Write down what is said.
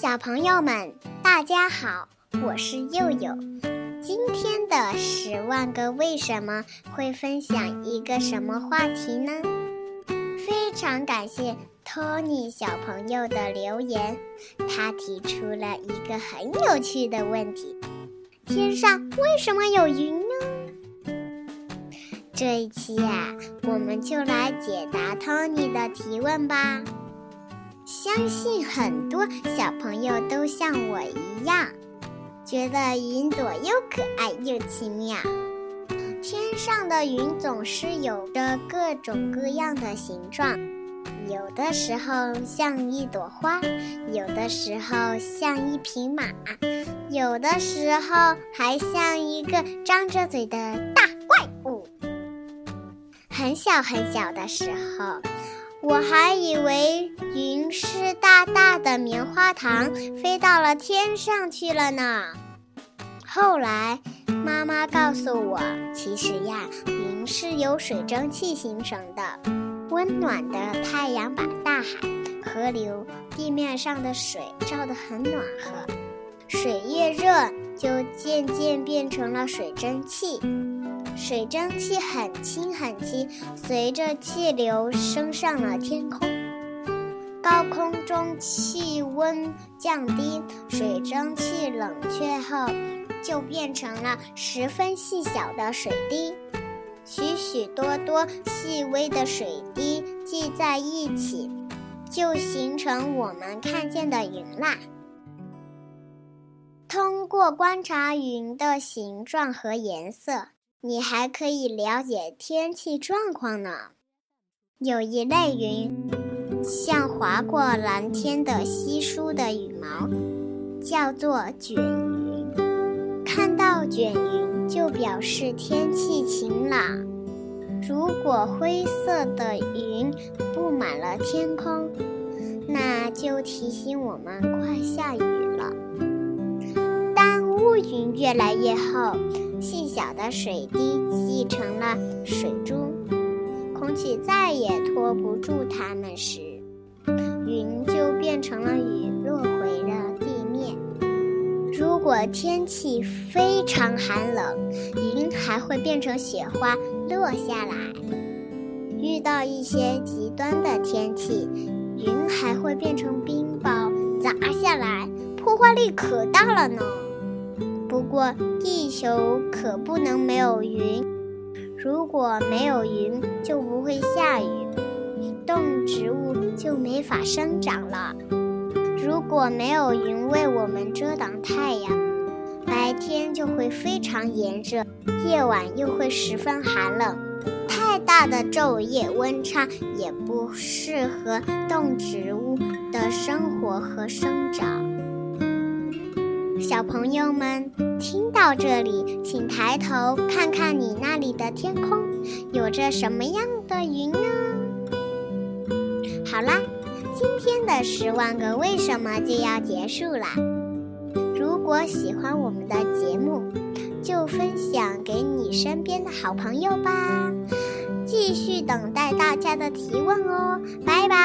小朋友们，大家好，我是佑佑。今天的《十万个为什么》会分享一个什么话题呢？非常感谢托尼小朋友的留言，他提出了一个很有趣的问题：天上为什么有云呢？这一期呀，我们就来解答托尼的提问吧。相信很多小朋友都像我一样，觉得云朵又可爱又奇妙。天上的云总是有着各种各样的形状，有的时候像一朵花，有的时候像一匹马，有的时候还像一个张着嘴的大怪物。很小很小的时候。我还以为云是的棉花糖，飞到了天上去了呢。后来妈妈告诉我，其实呀，云是由水蒸气形成的。温暖的太阳把大海、河流、地面上的水照得很暖和，水越热，就渐渐变成了水蒸气。水蒸气很轻很轻，随着气流升上了天空。高空中气温降低，水蒸气冷却后，就变成了十分细小的水滴。许许多多细微的水滴聚在一起，就形成我们看见的云啦。通过观察云的形状和颜色。你还可以了解天气状况呢。有一类云，像划过蓝天的稀疏的羽毛，叫做卷云。看到卷云，就表示天气晴朗。如果灰色的云布满了天空，那就提醒我们快下雨了。当乌云越来越厚。细小的水滴积成了水珠，空气再也托不住它们时，成了雨，落回了地面。如果天气非常寒冷，云还会变成雪花落下来。遇到一些极端的天气，云还会变成冰雹砸下来，破坏力可大了呢。不过，地球可不能没有云。如果没有云，就不会下雨，动植物就没法生长了。如果没有云为我们遮挡太阳，白天就会非常炎热，夜晚又会十分寒冷。太大的昼夜温差也不适合动植物的生活和生长。小朋友们，听到这里，请抬头看看你那里的天空，有着什么样的云呢？好啦，今天的十万个为什么就要结束啦。如果喜欢我们的节目，就分享给你身边的好朋友吧。继续等待大家的提问哦，拜拜。